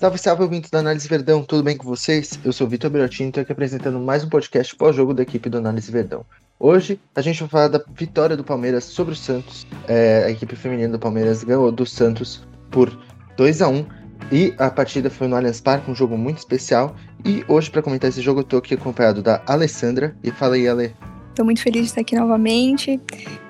Salve, salve, ouvintes da Análise Verdão, tudo bem com vocês? Eu sou o Vitor Berotini e estou aqui apresentando mais um podcast pós-jogo da equipe do Análise Verdão. Hoje a gente vai falar da vitória do Palmeiras sobre o Santos. É, a equipe feminina do Palmeiras ganhou do Santos por 2 a 1 e a partida foi no Allianz Parque, um jogo muito especial. E hoje, para comentar esse jogo, eu tô aqui acompanhado da Alessandra. E fala aí, Ale. Tô muito feliz de estar aqui novamente.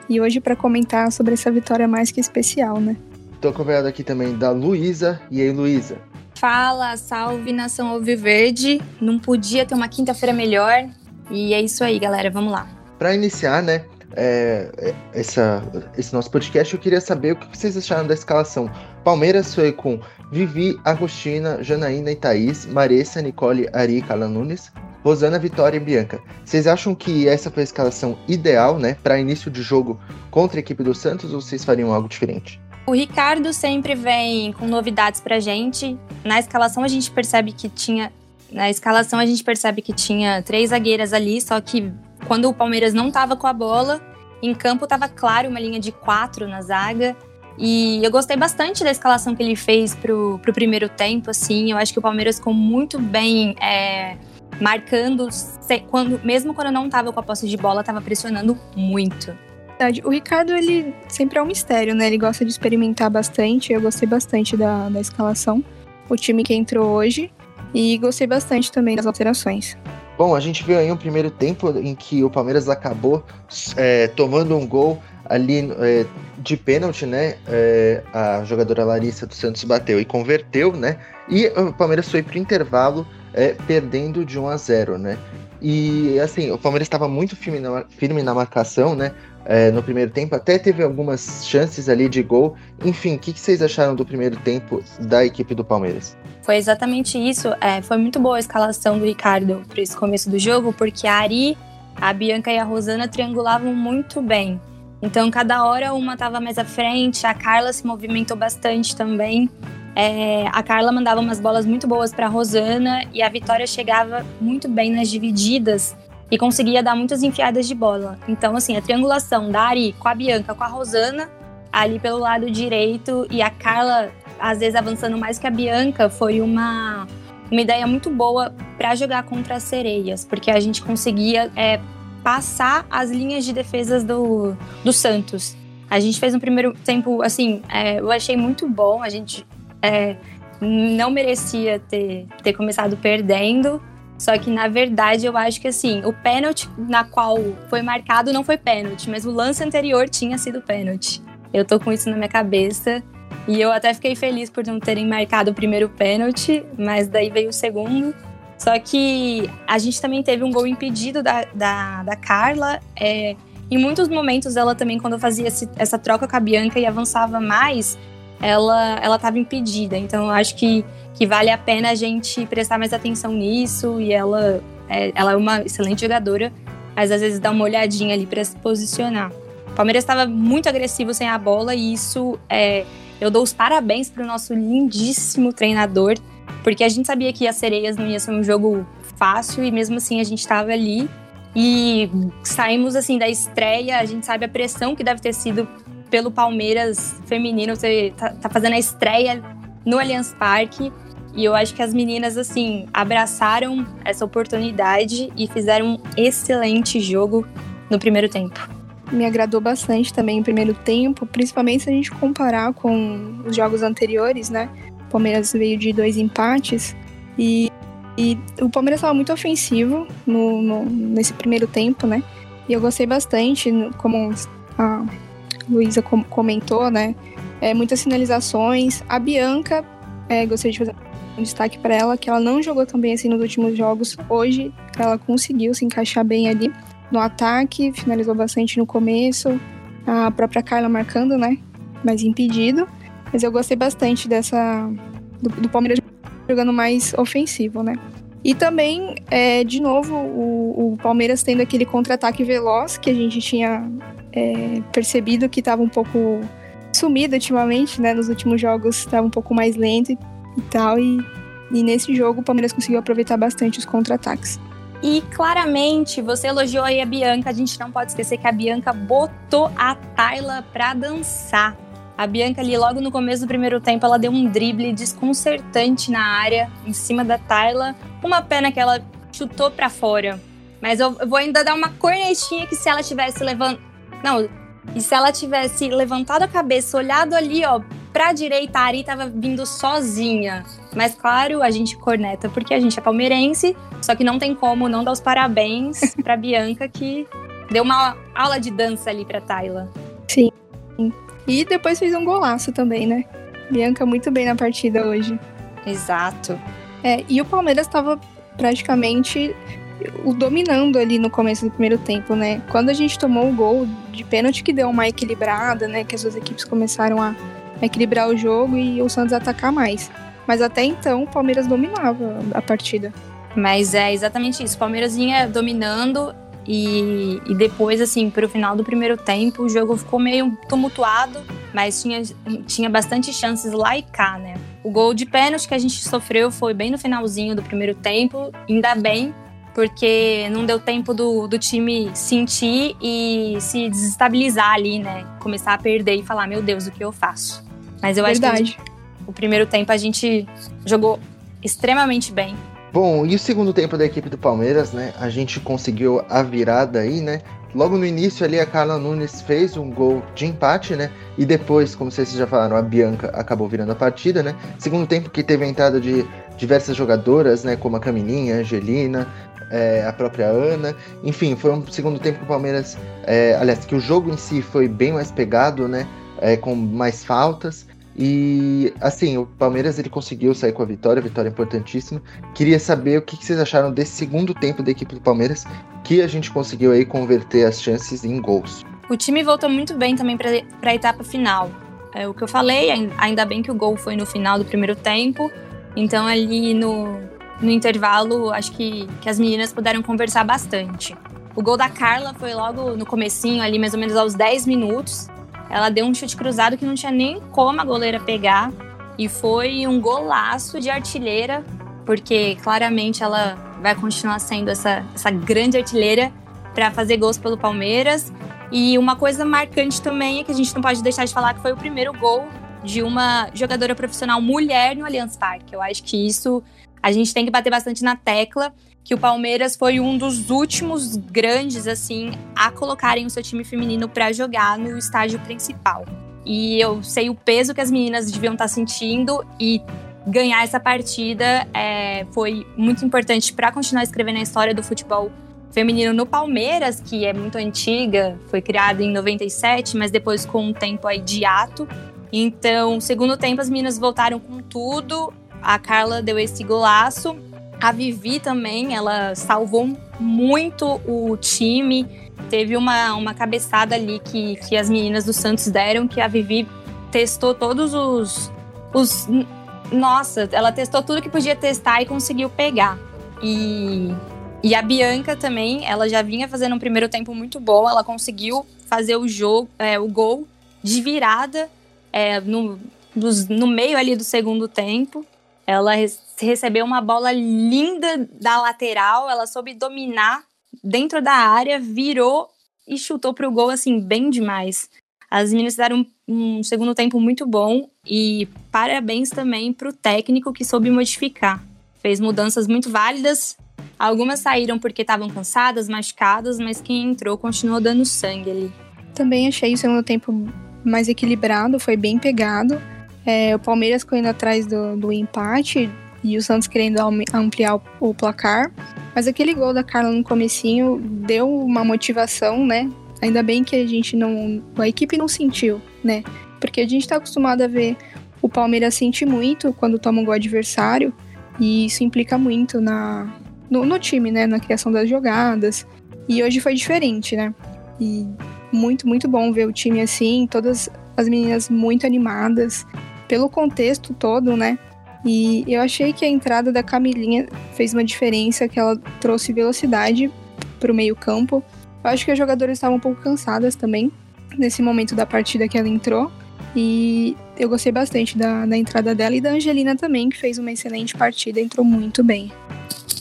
E hoje para comentar sobre essa vitória mais que especial, né? Tô acompanhado aqui também da Luísa. E aí, Luísa? Fala, salve nação Alviverde. Não podia ter uma quinta-feira melhor. E é isso aí, galera. Vamos lá. Para iniciar, né? É, essa, esse nosso podcast, eu queria saber o que vocês acharam da escalação. Palmeiras foi com Vivi, Agostina, Janaína e Thaís, Maressa, Nicole, Ari e Carla Nunes, Rosana, Vitória e Bianca. Vocês acham que essa foi a escalação ideal, né, para início de jogo contra a equipe do Santos ou vocês fariam algo diferente? O Ricardo sempre vem com novidades pra gente. Na escalação a gente percebe que tinha na escalação a gente percebe que tinha três zagueiras ali, só que quando o Palmeiras não estava com a bola, em campo estava claro uma linha de quatro na zaga. E eu gostei bastante da escalação que ele fez pro, pro primeiro tempo, assim. Eu acho que o Palmeiras ficou muito bem é, marcando, quando, mesmo quando não estava com a posse de bola, estava pressionando muito. O Ricardo, ele sempre é um mistério, né? Ele gosta de experimentar bastante. Eu gostei bastante da, da escalação. O time que entrou hoje. E gostei bastante também das alterações. Bom, a gente viu aí um primeiro tempo em que o Palmeiras acabou é, tomando um gol ali é, de pênalti, né? É, a jogadora Larissa dos Santos bateu e converteu, né? E o Palmeiras foi pro intervalo é, perdendo de 1 a 0, né? E assim, o Palmeiras estava muito firme na, firme na marcação, né? É, no primeiro tempo, até teve algumas chances ali de gol. Enfim, o que, que, vocês acharam do primeiro tempo da equipe do Palmeiras? Foi exatamente isso. É, foi muito boa a escalação do Ricardo para esse começo do jogo, porque a Ari, a Bianca e a Rosana triangulavam muito bem. Então, cada hora uma estava mais à frente, a Carla se movimentou bastante também. É, a Carla mandava umas bolas muito boas para Rosana e a Vitória chegava muito bem nas divididas e conseguia dar muitas enfiadas de bola. Então, assim, a triangulação da Ari com a Bianca, com a Rosana, ali pelo lado direito e a Carla às vezes avançando mais que a Bianca, foi uma, uma ideia muito boa para jogar contra as sereias, porque a gente conseguia é, passar as linhas de defesas do, do Santos. A gente fez um primeiro tempo, assim, é, eu achei muito bom, a gente é, não merecia ter, ter começado perdendo, só que na verdade eu acho que assim, o pênalti na qual foi marcado não foi pênalti, mas o lance anterior tinha sido pênalti. Eu tô com isso na minha cabeça. E eu até fiquei feliz por não terem marcado o primeiro pênalti, mas daí veio o segundo. Só que a gente também teve um gol impedido da, da, da Carla. É, em muitos momentos, ela também, quando fazia esse, essa troca com a Bianca e avançava mais, ela ela estava impedida. Então, eu acho que, que vale a pena a gente prestar mais atenção nisso. E ela é, ela é uma excelente jogadora, mas às vezes dá uma olhadinha ali para se posicionar. O Palmeiras estava muito agressivo sem a bola e isso é, eu dou os parabéns para o nosso lindíssimo treinador, porque a gente sabia que as sereias não ia ser um jogo fácil e mesmo assim a gente estava ali e saímos assim da estreia, a gente sabe a pressão que deve ter sido pelo Palmeiras feminino, você tá, tá fazendo a estreia no Allianz Parque. E eu acho que as meninas, assim, abraçaram essa oportunidade e fizeram um excelente jogo no primeiro tempo me agradou bastante também o primeiro tempo, principalmente se a gente comparar com os jogos anteriores, né? O Palmeiras veio de dois empates e, e o Palmeiras estava muito ofensivo no, no, nesse primeiro tempo, né? E eu gostei bastante, como a Luísa comentou, né? É, muitas finalizações. A Bianca, é, gostaria de fazer um destaque para ela, que ela não jogou tão bem assim nos últimos jogos. Hoje ela conseguiu se encaixar bem ali no ataque, finalizou bastante no começo. A própria Carla marcando, né? Mas impedido. Mas eu gostei bastante dessa. do, do Palmeiras jogando mais ofensivo, né? E também, é, de novo, o, o Palmeiras tendo aquele contra-ataque veloz que a gente tinha é, percebido que estava um pouco sumido ultimamente, né? Nos últimos jogos estava um pouco mais lento e, e tal. E, e nesse jogo o Palmeiras conseguiu aproveitar bastante os contra-ataques. E claramente, você elogiou aí a Bianca, a gente não pode esquecer que a Bianca botou a Tayla pra dançar. A Bianca ali, logo no começo do primeiro tempo, ela deu um drible desconcertante na área, em cima da Tayla. Uma pena que ela chutou para fora. Mas eu, vou ainda dar uma cornetinha que se ela tivesse levantado... Não, e se ela tivesse levantado a cabeça, olhado ali, ó, pra direita, a Ari tava vindo sozinha. Mas claro, a gente corneta porque a gente é palmeirense, só que não tem como não dar os parabéns pra Bianca, que deu uma aula de dança ali pra Tayla. Sim. E depois fez um golaço também, né? Bianca muito bem na partida hoje. Exato. É, e o Palmeiras estava praticamente o dominando ali no começo do primeiro tempo, né? Quando a gente tomou o gol de pênalti que deu uma equilibrada, né? Que as duas equipes começaram a equilibrar o jogo e o Santos atacar mais. Mas até então o Palmeiras dominava a partida. Mas é exatamente isso. O Palmeiras vinha dominando e, e depois, assim, para o final do primeiro tempo, o jogo ficou meio tumultuado, mas tinha, tinha bastante chances lá e cá, né? O gol de pênalti que a gente sofreu foi bem no finalzinho do primeiro tempo, ainda bem, porque não deu tempo do, do time sentir e se desestabilizar ali, né? Começar a perder e falar, meu Deus, o que eu faço? Mas eu Verdade. acho que o primeiro tempo a gente jogou extremamente bem. Bom, e o segundo tempo da equipe do Palmeiras, né? A gente conseguiu a virada aí, né? Logo no início ali a Carla Nunes fez um gol de empate, né? E depois, como vocês já falaram, a Bianca acabou virando a partida, né? Segundo tempo que teve a entrada de diversas jogadoras, né? Como a Camininha, a Angelina, é, a própria Ana. Enfim, foi um segundo tempo que o Palmeiras. É, aliás, que o jogo em si foi bem mais pegado, né? É, com mais faltas. E assim, o Palmeiras ele conseguiu sair com a vitória, vitória importantíssima. Queria saber o que, vocês acharam desse segundo tempo da equipe do Palmeiras, que a gente conseguiu aí converter as chances em gols. O time voltou muito bem também para a etapa final. É o que eu falei, ainda bem que o gol foi no final do primeiro tempo. Então ali no, no intervalo, acho que, que as meninas puderam conversar bastante. O gol da Carla foi logo no comecinho, ali mais ou menos aos 10 minutos. Ela deu um chute cruzado que não tinha nem como a goleira pegar. E foi um golaço de artilheira, porque claramente ela vai continuar sendo essa, essa grande artilheira para fazer gols pelo Palmeiras. E uma coisa marcante também é que a gente não pode deixar de falar que foi o primeiro gol de uma jogadora profissional mulher no Allianz Parque. Eu acho que isso a gente tem que bater bastante na tecla que o Palmeiras foi um dos últimos grandes assim a colocarem o seu time feminino para jogar no estádio principal. E eu sei o peso que as meninas deviam estar tá sentindo e ganhar essa partida é, foi muito importante para continuar escrevendo a história do futebol feminino no Palmeiras, que é muito antiga, foi criada em 97, mas depois com um tempo aí de ato. Então, segundo tempo, as meninas voltaram com tudo. A Carla deu esse golaço a Vivi também, ela salvou muito o time. Teve uma, uma cabeçada ali que, que as meninas do Santos deram, que a Vivi testou todos os, os. Nossa, ela testou tudo que podia testar e conseguiu pegar. E, e a Bianca também, ela já vinha fazendo um primeiro tempo muito bom. Ela conseguiu fazer o jogo, é, o gol de virada é, no, no meio ali do segundo tempo. Ela recebeu uma bola linda da lateral, ela soube dominar dentro da área, virou e chutou para o gol assim bem demais. As meninas fizeram um, um segundo tempo muito bom e parabéns também para o técnico que soube modificar. Fez mudanças muito válidas. Algumas saíram porque estavam cansadas, machucadas, mas quem entrou continuou dando sangue ali. Também achei o segundo tempo mais equilibrado, foi bem pegado. É, o Palmeiras correndo atrás do, do empate e o Santos querendo ampliar o, o placar. Mas aquele gol da Carla no comecinho deu uma motivação, né? Ainda bem que a gente não. A equipe não sentiu, né? Porque a gente tá acostumado a ver o Palmeiras sentir muito quando toma um gol adversário. E isso implica muito na, no, no, time, né? Na criação das jogadas. E hoje foi diferente, né? E muito, muito bom ver o time assim, todas as meninas muito animadas pelo contexto todo, né? E eu achei que a entrada da Camilinha fez uma diferença, que ela trouxe velocidade para o meio-campo. Eu acho que as jogadoras estavam um pouco cansadas também nesse momento da partida que ela entrou. E eu gostei bastante da, da entrada dela e da Angelina também, que fez uma excelente partida, entrou muito bem.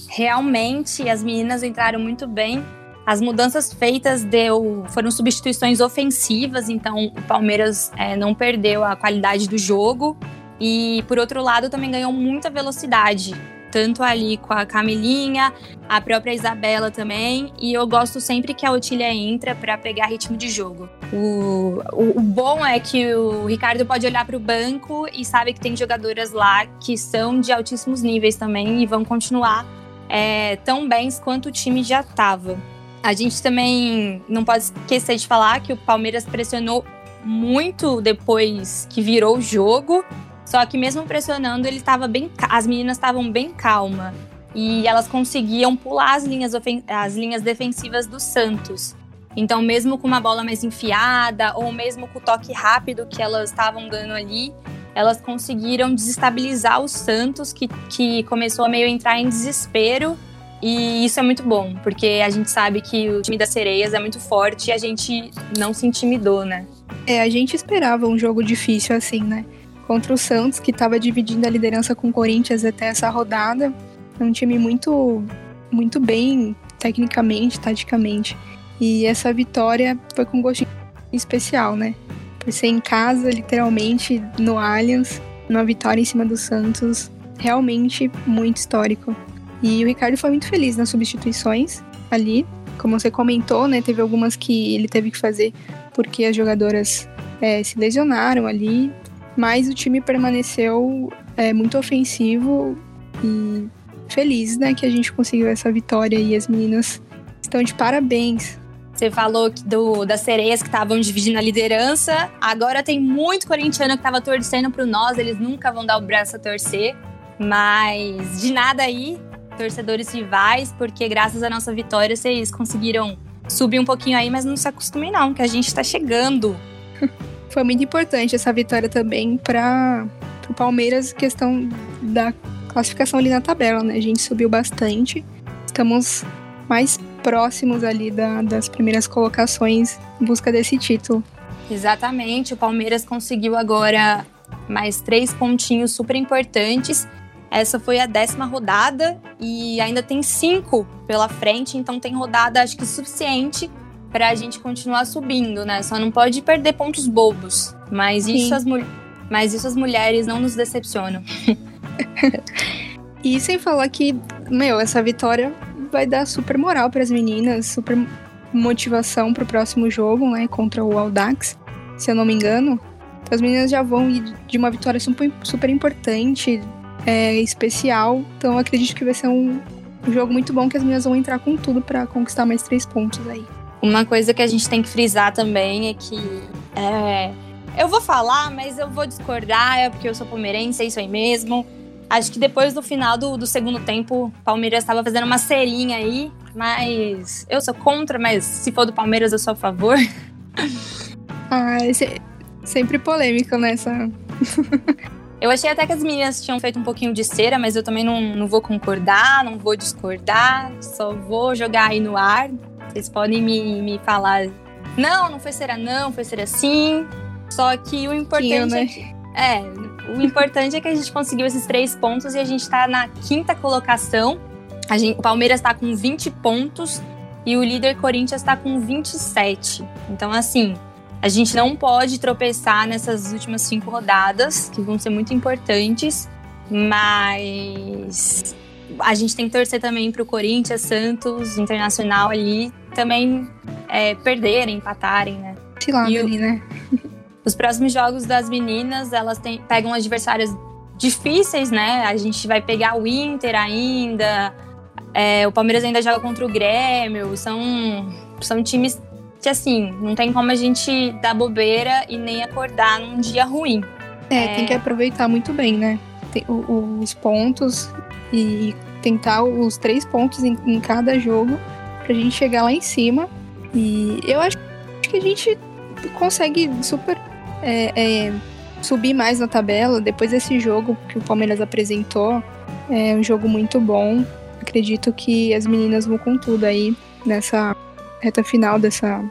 Realmente, as meninas entraram muito bem. As mudanças feitas deu, foram substituições ofensivas, então o Palmeiras é, não perdeu a qualidade do jogo. E por outro lado, também ganhou muita velocidade tanto ali com a Camilinha, a própria Isabela também. E eu gosto sempre que a Otília entra para pegar ritmo de jogo. O, o, o, bom é que o Ricardo pode olhar para o banco e sabe que tem jogadoras lá que são de altíssimos níveis também e vão continuar é, tão bens quanto o time já estava. A gente também não pode esquecer de falar que o Palmeiras pressionou muito depois que virou o jogo. Só que mesmo pressionando, ele estava bem, as meninas estavam bem calma e elas conseguiam pular as linhas, as linhas defensivas do Santos. Então, mesmo com uma bola mais enfiada ou mesmo com o toque rápido que elas estavam dando ali, elas conseguiram desestabilizar o Santos, que, que começou a meio entrar em desespero. E isso é muito bom, porque a gente sabe que o time das sereias é muito forte e a gente não se intimidou, né? É, a gente esperava um jogo difícil assim, né? contra o Santos, que estava dividindo a liderança com o Corinthians até essa rodada. É um time muito, muito bem tecnicamente, taticamente. E essa vitória foi com um gostinho especial, né? Por ser em casa, literalmente, no Allianz, uma vitória em cima do Santos, realmente muito histórico. E o Ricardo foi muito feliz nas substituições ali. Como você comentou, né? Teve algumas que ele teve que fazer porque as jogadoras é, se lesionaram ali mas o time permaneceu é, muito ofensivo e feliz, né, que a gente conseguiu essa vitória e as meninas estão de parabéns. Você falou do, das sereias que estavam dividindo a liderança. Agora tem muito corintiano que estava torcendo para nós, eles nunca vão dar o braço a torcer. Mas de nada aí, torcedores rivais, porque graças à nossa vitória vocês conseguiram subir um pouquinho aí, mas não se acostumem não, que a gente está chegando. foi muito importante essa vitória também para o Palmeiras, questão da classificação ali na tabela, né? A gente subiu bastante, estamos mais próximos ali da, das primeiras colocações em busca desse título. Exatamente, o Palmeiras conseguiu agora mais três pontinhos super importantes. Essa foi a décima rodada e ainda tem cinco pela frente, então tem rodada acho que suficiente para a gente continuar subindo, né? Só não pode perder pontos bobos. Mas isso, as, mas isso as mulheres não nos decepcionam. e sem falar que, meu, essa vitória vai dar super moral para as meninas, super motivação para o próximo jogo, né? Contra o Aldax, se eu não me engano. Então, as meninas já vão ir de uma vitória super, super importante, é, especial. Então acredito que vai ser um, um jogo muito bom que as meninas vão entrar com tudo para conquistar mais três pontos aí. Uma coisa que a gente tem que frisar também é que é, eu vou falar, mas eu vou discordar, é porque eu sou palmeirense, é isso aí mesmo. Acho que depois do final do, do segundo tempo, o Palmeiras estava fazendo uma serinha aí, mas eu sou contra, mas se for do Palmeiras eu sou a favor. Ah, sempre polêmico nessa. eu achei até que as meninas tinham feito um pouquinho de cera, mas eu também não, não vou concordar, não vou discordar, só vou jogar aí no ar. Vocês podem me, me falar, não, não foi ser não, foi ser assim. Só que o importante né? é, que, é, o importante é que a gente conseguiu esses três pontos e a gente está na quinta colocação. A gente, o Palmeiras está com 20 pontos e o líder Corinthians está com 27. Então, assim, a gente não pode tropeçar nessas últimas cinco rodadas, que vão ser muito importantes, mas a gente tem que torcer também para o Corinthians, Santos, Internacional ali também é, perderem, empatarem, né? Se lá, ali, né? Os próximos jogos das meninas, elas têm, pegam adversários difíceis, né? A gente vai pegar o Inter ainda, é, o Palmeiras ainda joga contra o Grêmio, são, são times que, assim, não tem como a gente dar bobeira e nem acordar num dia ruim. É, é... tem que aproveitar muito bem, né? Tem, o, os pontos e tentar os três pontos em, em cada jogo pra gente chegar lá em cima. E eu acho que a gente consegue super é, é, subir mais na tabela depois desse jogo que o Palmeiras apresentou. É um jogo muito bom. Acredito que as meninas vão com tudo aí nessa reta final dessa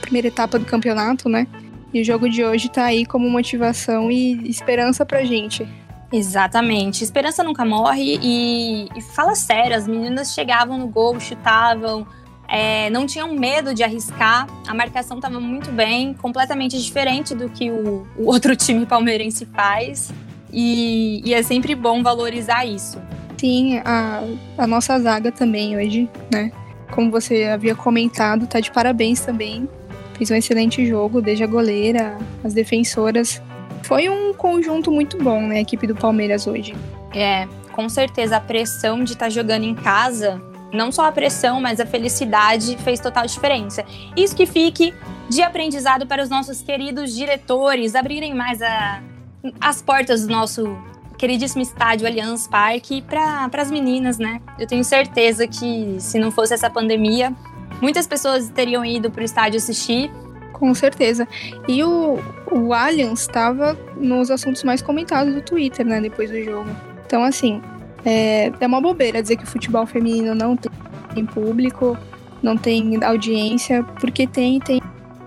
primeira etapa do campeonato, né? E o jogo de hoje tá aí como motivação e esperança pra gente. Exatamente. Esperança nunca morre e, e, fala sério, as meninas chegavam no gol, chutavam, é, não tinham medo de arriscar, a marcação estava muito bem, completamente diferente do que o, o outro time palmeirense faz. E, e, é sempre bom valorizar isso. Sim, a, a nossa zaga também hoje, né? Como você havia comentado, tá de parabéns também. Fez um excelente jogo, desde a goleira, as defensoras. Foi um conjunto muito bom, né? A equipe do Palmeiras hoje. É, com certeza a pressão de estar tá jogando em casa não só a pressão, mas a felicidade fez total diferença. Isso que fique de aprendizado para os nossos queridos diretores abrirem mais a, as portas do nosso queridíssimo estádio Allianz Parque para as meninas, né? Eu tenho certeza que se não fosse essa pandemia, muitas pessoas teriam ido para o estádio assistir. Com certeza. E o, o Allianz estava nos assuntos mais comentados do Twitter, né, depois do jogo. Então, assim, é, é uma bobeira dizer que o futebol feminino não tem público, não tem audiência, porque tem tem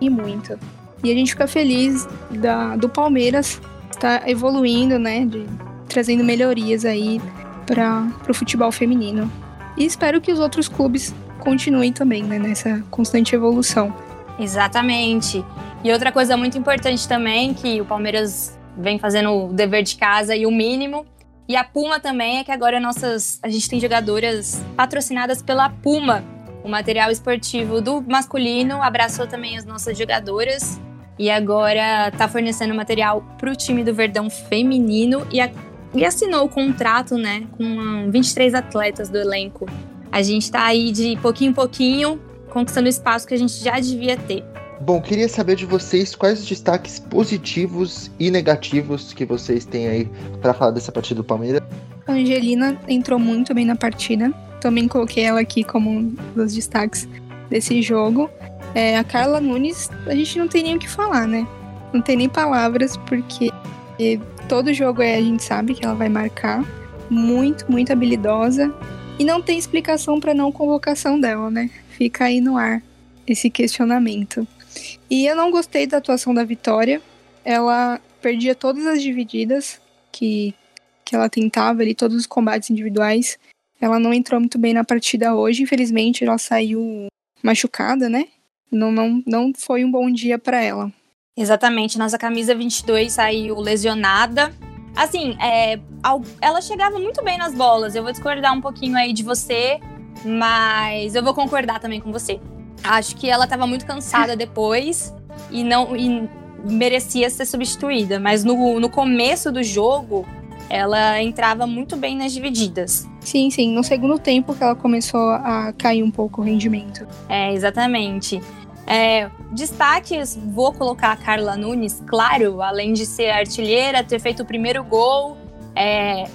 muito. E a gente fica feliz da, do Palmeiras estar tá evoluindo, né? De, trazendo melhorias aí para o futebol feminino. E espero que os outros clubes continuem também né, nessa constante evolução. Exatamente. E outra coisa muito importante também, que o Palmeiras vem fazendo o dever de casa e o mínimo, e a Puma também é que agora nossas, a gente tem jogadoras patrocinadas pela Puma. O material esportivo do masculino abraçou também as nossas jogadoras e agora está fornecendo material para o time do Verdão feminino e, a, e assinou o contrato, né, com 23 atletas do elenco. A gente está aí de pouquinho em pouquinho conquistando o espaço que a gente já devia ter. Bom, queria saber de vocês quais os destaques positivos e negativos que vocês têm aí para falar dessa partida do Palmeiras. A Angelina entrou muito bem na partida. Também coloquei ela aqui como um dos destaques desse jogo. É, a Carla Nunes, a gente não tem nem o que falar, né? Não tem nem palavras, porque todo jogo é, a gente sabe que ela vai marcar. Muito, muito habilidosa. E não tem explicação para não convocação dela, né? Fica aí no ar esse questionamento. E eu não gostei da atuação da Vitória. Ela perdia todas as divididas que, que ela tentava ali, todos os combates individuais. Ela não entrou muito bem na partida hoje. Infelizmente, ela saiu machucada, né? Não, não, não foi um bom dia para ela. Exatamente. Nossa camisa 22 saiu lesionada. Assim, é, ela chegava muito bem nas bolas. Eu vou discordar um pouquinho aí de você, mas eu vou concordar também com você. Acho que ela estava muito cansada depois e não e merecia ser substituída. Mas no, no começo do jogo, ela entrava muito bem nas divididas. Sim, sim. No segundo tempo que ela começou a cair um pouco o rendimento. É, exatamente. É, destaques, vou colocar a Carla Nunes, claro, além de ser artilheira, ter feito o primeiro gol é,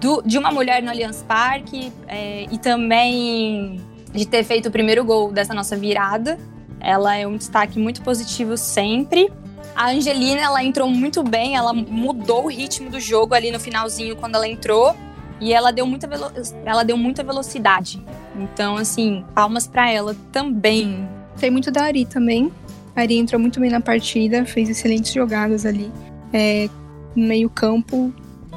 do, de uma mulher no Allianz Parque é, e também de ter feito o primeiro gol dessa nossa virada. Ela é um destaque muito positivo sempre. A Angelina, ela entrou muito bem, ela mudou o ritmo do jogo ali no finalzinho quando ela entrou e ela deu muita, velo ela deu muita velocidade. Então, assim, palmas para ela também. Tem muito da Ari também. A Ari entrou muito bem na partida, fez excelentes jogadas ali. É, no meio-campo,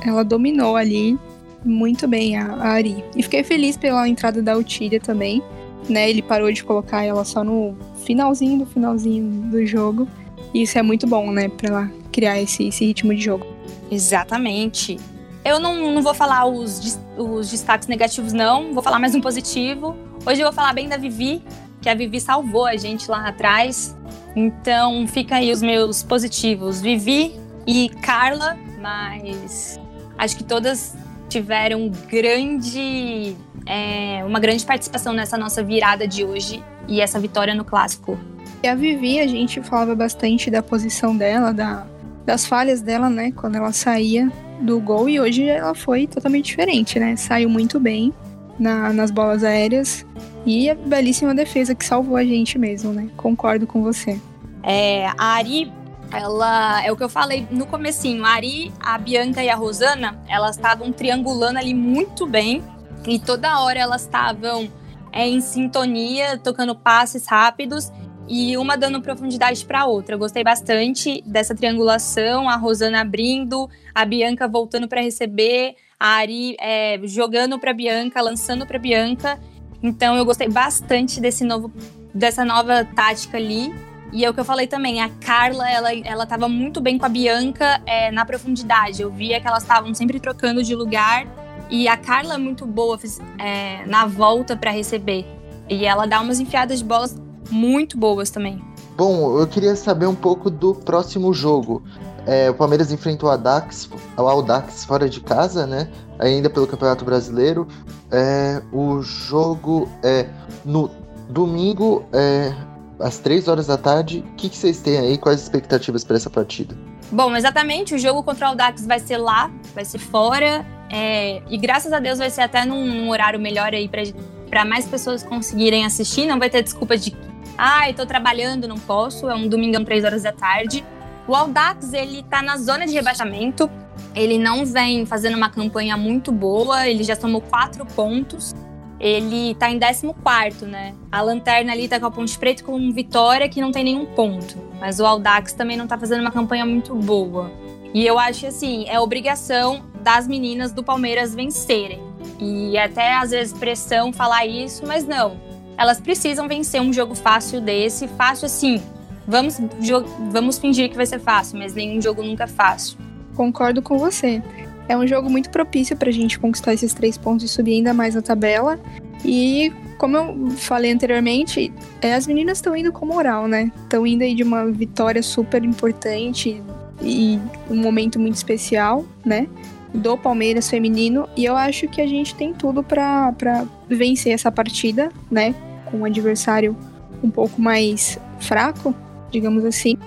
ela dominou ali muito bem a, a Ari. E fiquei feliz pela entrada da Utília também. Né, ele parou de colocar ela só no finalzinho do finalzinho do jogo. E isso é muito bom, né, pra ela criar esse, esse ritmo de jogo. Exatamente. Eu não, não vou falar os, os destaques negativos, não. Vou falar mais um positivo. Hoje eu vou falar bem da Vivi, que a Vivi salvou a gente lá atrás. Então fica aí os meus positivos. Vivi e Carla, mas acho que todas tiveram grande, é, uma grande participação nessa nossa virada de hoje e essa vitória no clássico. E a Vivi, a gente falava bastante da posição dela, da, das falhas dela, né, quando ela saía do gol e hoje ela foi totalmente diferente, né? Saiu muito bem na, nas bolas aéreas e a belíssima defesa que salvou a gente mesmo, né? Concordo com você. É, a Ari ela é o que eu falei no comecinho. A Ari, a Bianca e a Rosana, elas estavam triangulando ali muito bem e toda hora elas estavam é, em sintonia, tocando passes rápidos e uma dando profundidade para a outra. Eu gostei bastante dessa triangulação, a Rosana abrindo, a Bianca voltando para receber, a Ari é, jogando para Bianca, lançando para Bianca Então eu gostei bastante desse novo, dessa nova tática ali. E é o que eu falei também, a Carla, ela, ela tava muito bem com a Bianca é, na profundidade. Eu via que elas estavam sempre trocando de lugar. E a Carla é muito boa é, na volta para receber. E ela dá umas enfiadas de bolas muito boas também. Bom, eu queria saber um pouco do próximo jogo. É, o Palmeiras enfrentou a Dax, o Audax fora de casa, né? Ainda pelo Campeonato Brasileiro. É, o jogo é no domingo, é, às 3 horas da tarde. O que, que vocês têm aí? Quais as expectativas para essa partida? Bom, exatamente. O jogo contra o Audax vai ser lá, vai ser fora. É, e graças a Deus vai ser até num, num horário melhor aí para mais pessoas conseguirem assistir. Não vai ter desculpa de, ah, estou trabalhando, não posso. É um domingão, 3 horas da tarde. O Audax, ele tá na zona de rebaixamento. Ele não vem fazendo uma campanha muito boa, ele já tomou quatro pontos. Ele tá em 14, né? A lanterna ali tá com a Ponte Preta com vitória que não tem nenhum ponto. Mas o Audax também não tá fazendo uma campanha muito boa. E eu acho assim, é obrigação das meninas do Palmeiras vencerem. E até às vezes pressão falar isso, mas não. Elas precisam vencer um jogo fácil desse, fácil assim, Vamos, vamos fingir que vai ser fácil, mas nenhum jogo nunca é fácil. Concordo com você. É um jogo muito propício para a gente conquistar esses três pontos e subir ainda mais na tabela. E como eu falei anteriormente, é, as meninas estão indo com moral, né? Estão indo aí de uma vitória super importante e um momento muito especial, né? Do Palmeiras feminino. E eu acho que a gente tem tudo para vencer essa partida, né? Com um adversário um pouco mais fraco, digamos assim.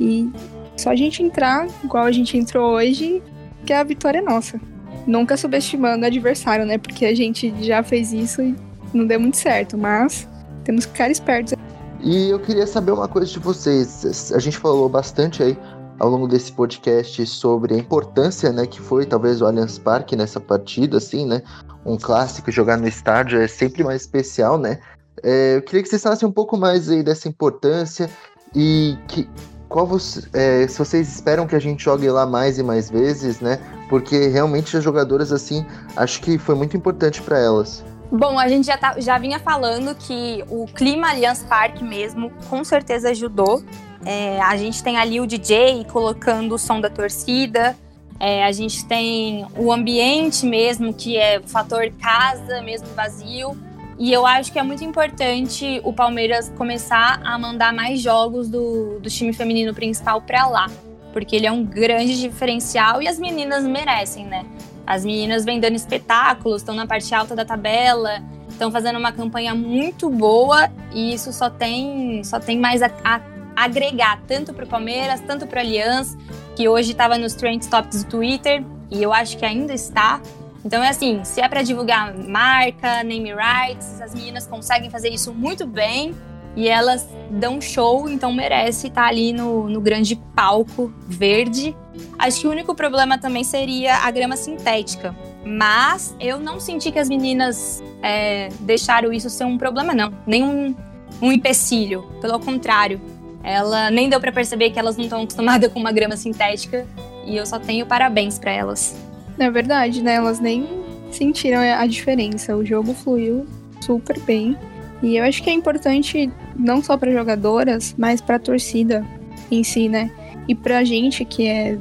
E só a gente entrar igual a gente entrou hoje, que a vitória é nossa. Nunca subestimando o adversário, né? Porque a gente já fez isso e não deu muito certo, mas temos que ficar espertos. E eu queria saber uma coisa de vocês. A gente falou bastante aí ao longo desse podcast sobre a importância, né, que foi talvez o Allianz Parque nessa partida, assim, né? Um clássico jogar no estádio é sempre mais especial, né? É, eu queria que vocês falassem um pouco mais aí dessa importância e que qual você, é, se vocês esperam que a gente jogue lá mais e mais vezes, né? Porque realmente as jogadoras assim, acho que foi muito importante para elas. Bom, a gente já, tá, já vinha falando que o clima Allianz Parque mesmo com certeza ajudou. É, a gente tem ali o DJ colocando o som da torcida. É, a gente tem o ambiente mesmo, que é o fator casa mesmo vazio. E eu acho que é muito importante o Palmeiras começar a mandar mais jogos do, do time feminino principal para lá. Porque ele é um grande diferencial e as meninas merecem, né? As meninas vêm dando espetáculos, estão na parte alta da tabela, estão fazendo uma campanha muito boa e isso só tem, só tem mais a, a agregar, tanto para o Palmeiras, tanto para a Aliança, que hoje estava nos Trend Topics do Twitter e eu acho que ainda está. Então é assim, se é para divulgar marca, name rights, as meninas conseguem fazer isso muito bem e elas dão show, então merece estar ali no, no grande palco verde. Acho que o único problema também seria a grama sintética. Mas eu não senti que as meninas é, deixaram isso ser um problema, não. Nenhum um empecilho. Pelo contrário, ela nem deu para perceber que elas não estão acostumadas com uma grama sintética. E eu só tenho parabéns para elas. É verdade, né? Elas nem sentiram a diferença. O jogo fluiu super bem. E eu acho que é importante não só para jogadoras, mas para a torcida em si, né? E para a gente que é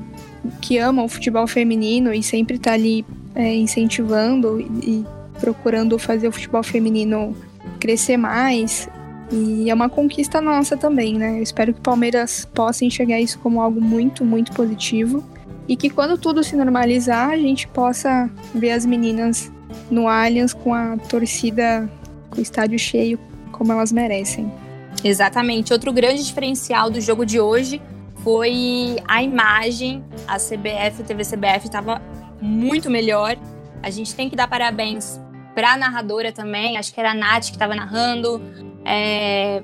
que ama o futebol feminino e sempre tá ali é, incentivando e, e procurando fazer o futebol feminino crescer mais. E é uma conquista nossa também, né? Eu espero que o Palmeiras possa enxergar isso como algo muito, muito positivo e que quando tudo se normalizar, a gente possa ver as meninas no Allianz com a torcida, com o estádio cheio, como elas merecem. Exatamente. Outro grande diferencial do jogo de hoje foi a imagem. A CBF, a TV CBF estava muito melhor. A gente tem que dar parabéns para a narradora também. Acho que era a Nath que estava narrando. É...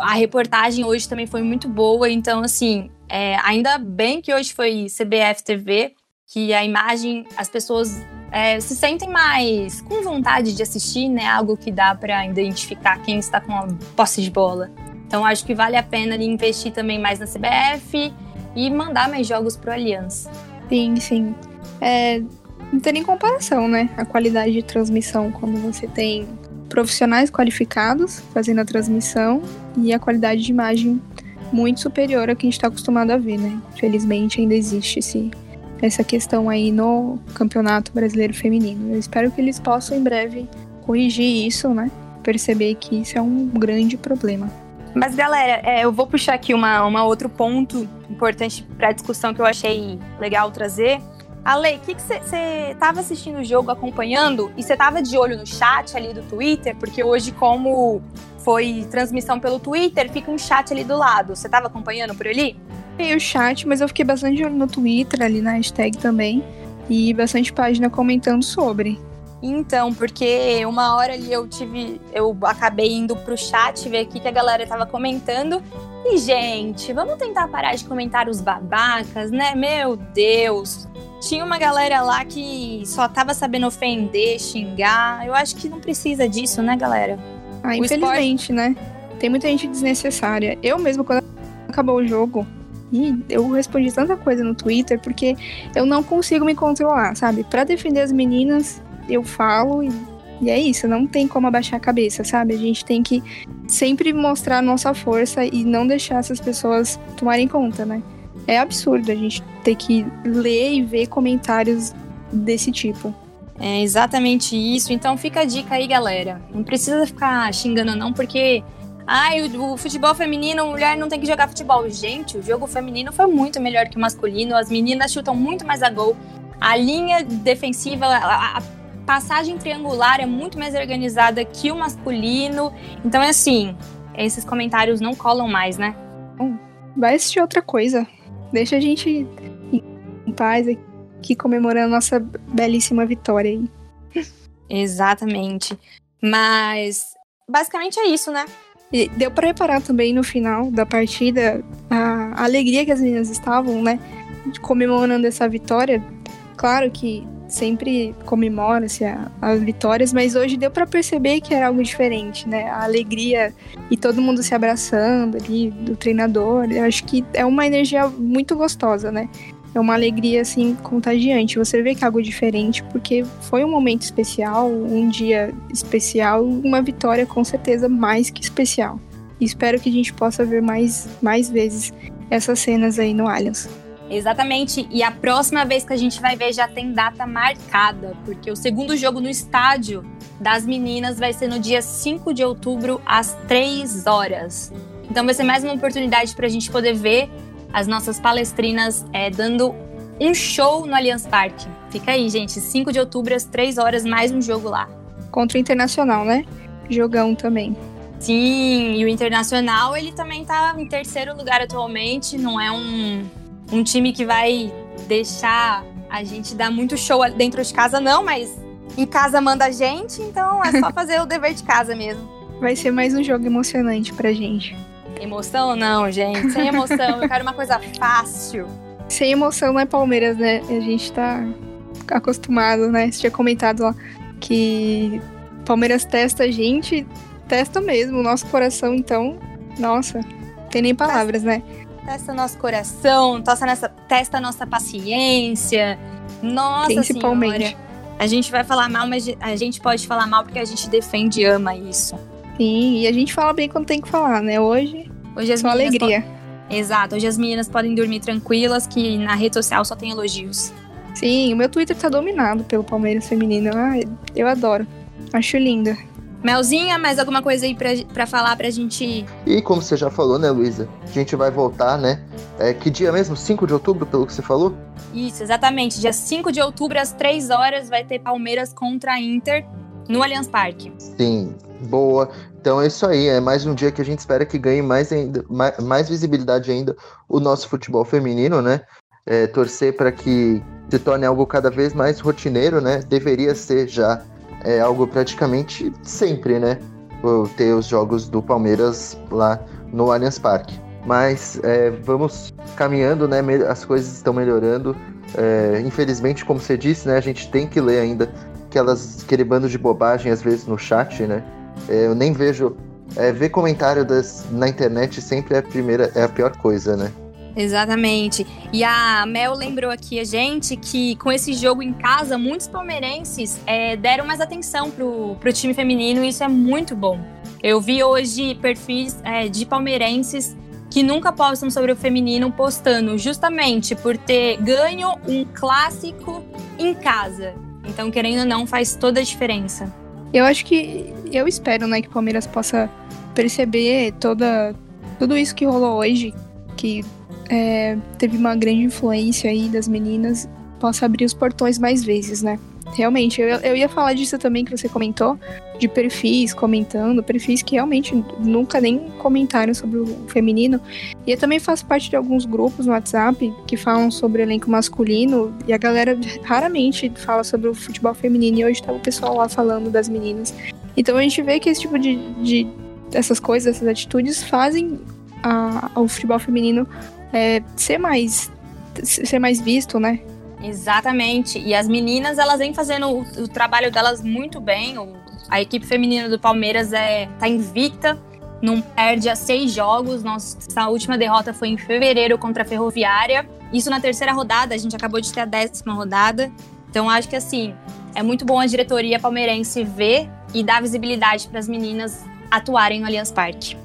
A reportagem hoje também foi muito boa. Então, assim, é, ainda bem que hoje foi CBF TV, que a imagem, as pessoas é, se sentem mais com vontade de assistir, né? Algo que dá para identificar quem está com a posse de bola. Então acho que vale a pena investir também mais na CBF e mandar mais jogos pro Aliança. Sim, sim. É, não tem nem comparação, né? A qualidade de transmissão quando você tem profissionais qualificados fazendo a transmissão e a qualidade de imagem muito superior ao que a gente está acostumado a ver, né? Felizmente ainda existe esse, essa questão aí no Campeonato Brasileiro Feminino. Eu espero que eles possam em breve corrigir isso, né? Perceber que isso é um grande problema. Mas, galera, é, eu vou puxar aqui uma, uma outro ponto importante para a discussão que eu achei legal trazer. Ale, o que você estava assistindo o jogo, acompanhando, e você estava de olho no chat ali do Twitter? Porque hoje, como foi transmissão pelo Twitter, fica um chat ali do lado. Você estava acompanhando por ali? Vi o chat, mas eu fiquei bastante de olho no Twitter, ali na hashtag também. E bastante página comentando sobre. Então, porque uma hora ali eu tive. Eu acabei indo pro chat ver o que a galera tava comentando. E, gente, vamos tentar parar de comentar os babacas, né? Meu Deus. Tinha uma galera lá que só tava sabendo ofender, xingar. Eu acho que não precisa disso, né, galera? Ah, infelizmente, esporte... né? Tem muita gente desnecessária. Eu mesmo, quando acabou o jogo, eu respondi tanta coisa no Twitter porque eu não consigo me controlar, sabe? Para defender as meninas, eu falo e, e, é isso, não tem como abaixar a cabeça, sabe? A gente tem que sempre mostrar a nossa força e não deixar essas pessoas tomarem conta, né? É absurdo a gente ter que ler e ver comentários desse tipo. É exatamente isso. Então fica a dica aí, galera. Não precisa ficar xingando, não, porque. Ai, o, o futebol feminino, mulher não tem que jogar futebol. Gente, o jogo feminino foi muito melhor que o masculino. As meninas chutam muito mais a gol. A linha defensiva, a, a passagem triangular é muito mais organizada que o masculino. Então é assim, esses comentários não colam mais, né? Vai assistir outra coisa. Deixa a gente em paz aqui comemorando nossa belíssima vitória aí. Exatamente. Mas basicamente é isso, né? E deu para reparar também no final da partida a alegria que as meninas estavam, né? Comemorando essa vitória. Claro que sempre comemora-se as vitórias, mas hoje deu para perceber que era algo diferente, né? A alegria e todo mundo se abraçando ali, do treinador. Eu acho que é uma energia muito gostosa, né? é uma alegria assim contagiante. Você vê que é algo diferente porque foi um momento especial, um dia especial, uma vitória com certeza mais que especial. E espero que a gente possa ver mais, mais vezes essas cenas aí no Allianz. Exatamente, e a próxima vez que a gente vai ver já tem data marcada, porque o segundo jogo no estádio das meninas vai ser no dia 5 de outubro, às 3 horas. Então vai ser mais uma oportunidade para a gente poder ver as nossas palestrinas é, dando um show no Allianz Parque. Fica aí, gente. 5 de outubro, às 3 horas, mais um jogo lá. Contra o Internacional, né? Jogão também. Sim, e o Internacional, ele também tá em terceiro lugar atualmente. Não é um, um time que vai deixar a gente dar muito show dentro de casa, não, mas em casa manda a gente, então é só fazer o dever de casa mesmo. Vai ser mais um jogo emocionante pra gente. Emoção não, gente. Sem emoção. Eu quero uma coisa fácil. Sem emoção não é Palmeiras, né? A gente tá acostumado, né? Você tinha comentado lá que Palmeiras testa a gente, testa mesmo o nosso coração, então, nossa, tem nem palavras, né? Testa nosso coração, testa, nessa, testa nossa paciência. Nossa Principalmente. Senhora. A gente vai falar mal, mas a gente pode falar mal porque a gente defende e ama isso. Sim, e a gente fala bem quando tem que falar, né? Hoje, hoje as só alegria. Po... Exato, hoje as meninas podem dormir tranquilas, que na rede social só tem elogios. Sim, o meu Twitter tá dominado pelo Palmeiras feminino. Ah, eu adoro. Acho linda. Melzinha, mais alguma coisa aí pra, pra falar pra gente? E como você já falou, né, Luísa? A gente vai voltar, né? É, que dia mesmo? 5 de outubro, pelo que você falou? Isso, exatamente. Dia 5 de outubro, às 3 horas, vai ter Palmeiras contra a Inter no Allianz Parque. Sim, boa. Então é isso aí, é mais um dia que a gente espera que ganhe mais, ainda, mais, mais visibilidade ainda o nosso futebol feminino, né? É, torcer para que se torne algo cada vez mais rotineiro, né? Deveria ser já é, algo praticamente sempre, né? Ter os jogos do Palmeiras lá no Allianz Parque. Mas é, vamos caminhando, né? As coisas estão melhorando. É, infelizmente, como você disse, né? A gente tem que ler ainda aquelas, aquele bando de bobagem às vezes no chat, né? É, eu nem vejo. É, ver comentário das, na internet sempre é a primeira, é a pior coisa, né? Exatamente. E a Mel lembrou aqui a gente que com esse jogo em casa, muitos palmeirenses é, deram mais atenção pro, pro time feminino e isso é muito bom. Eu vi hoje perfis é, de palmeirenses que nunca postam sobre o feminino postando justamente por ter ganho um clássico em casa. Então, querendo ou não, faz toda a diferença. Eu acho que eu espero, né, que o Palmeiras possa perceber toda tudo isso que rolou hoje, que é, teve uma grande influência aí das meninas, possa abrir os portões mais vezes, né? Realmente, eu, eu ia falar disso também que você comentou, de perfis comentando, perfis que realmente nunca nem comentaram sobre o feminino. E eu também faço parte de alguns grupos no WhatsApp que falam sobre elenco masculino e a galera raramente fala sobre o futebol feminino. E hoje tá o pessoal lá falando das meninas. Então a gente vê que esse tipo de, de essas coisas, essas atitudes fazem a, o futebol feminino é, ser mais ser mais visto, né? Exatamente. E as meninas, elas vêm fazendo o, o trabalho delas muito bem. O, a equipe feminina do Palmeiras é tá invicta, não perde a seis jogos. Nossa última derrota foi em fevereiro contra a Ferroviária. Isso na terceira rodada, a gente acabou de ter a décima rodada. Então acho que assim, é muito bom a diretoria palmeirense ver e dar visibilidade para as meninas atuarem no Allianz Parque.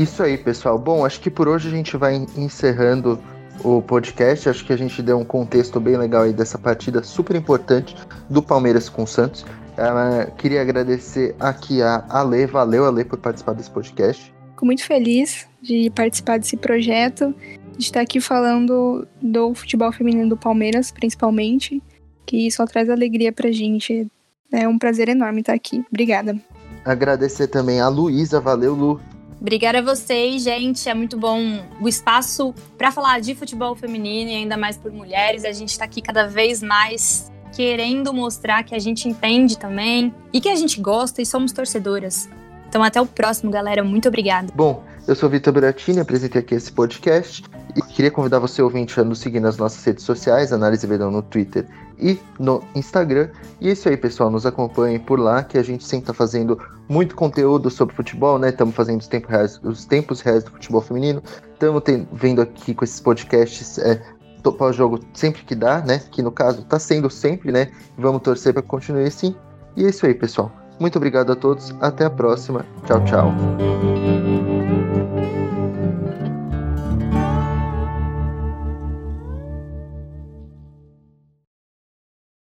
Isso aí, pessoal. Bom, acho que por hoje a gente vai encerrando o podcast. Acho que a gente deu um contexto bem legal aí dessa partida super importante do Palmeiras com o Santos. Uh, queria agradecer aqui a Ale. Valeu, Ale, por participar desse podcast. Fico muito feliz de participar desse projeto, de estar aqui falando do futebol feminino do Palmeiras, principalmente, que só traz alegria pra gente. É um prazer enorme estar aqui. Obrigada. Agradecer também a Luísa. Valeu, Lu. Obrigada a vocês, gente. É muito bom o espaço para falar de futebol feminino e ainda mais por mulheres. A gente está aqui cada vez mais querendo mostrar que a gente entende também e que a gente gosta e somos torcedoras. Então até o próximo, galera. Muito obrigada. Bom, eu sou Vitor Beratini, apresentei aqui esse podcast e queria convidar você, ouvinte, a nos seguir nas nossas redes sociais, Análise Verão no Twitter e no Instagram. E é isso aí, pessoal. Nos acompanhem por lá, que a gente sempre está fazendo muito conteúdo sobre futebol, né? Estamos fazendo os tempos, reais, os tempos reais do futebol feminino. Estamos vendo aqui com esses podcasts é, topar o jogo sempre que dá, né? Que no caso está sendo sempre, né? Vamos torcer para que continue assim. E é isso aí, pessoal. Muito obrigado a todos. Até a próxima. Tchau, tchau.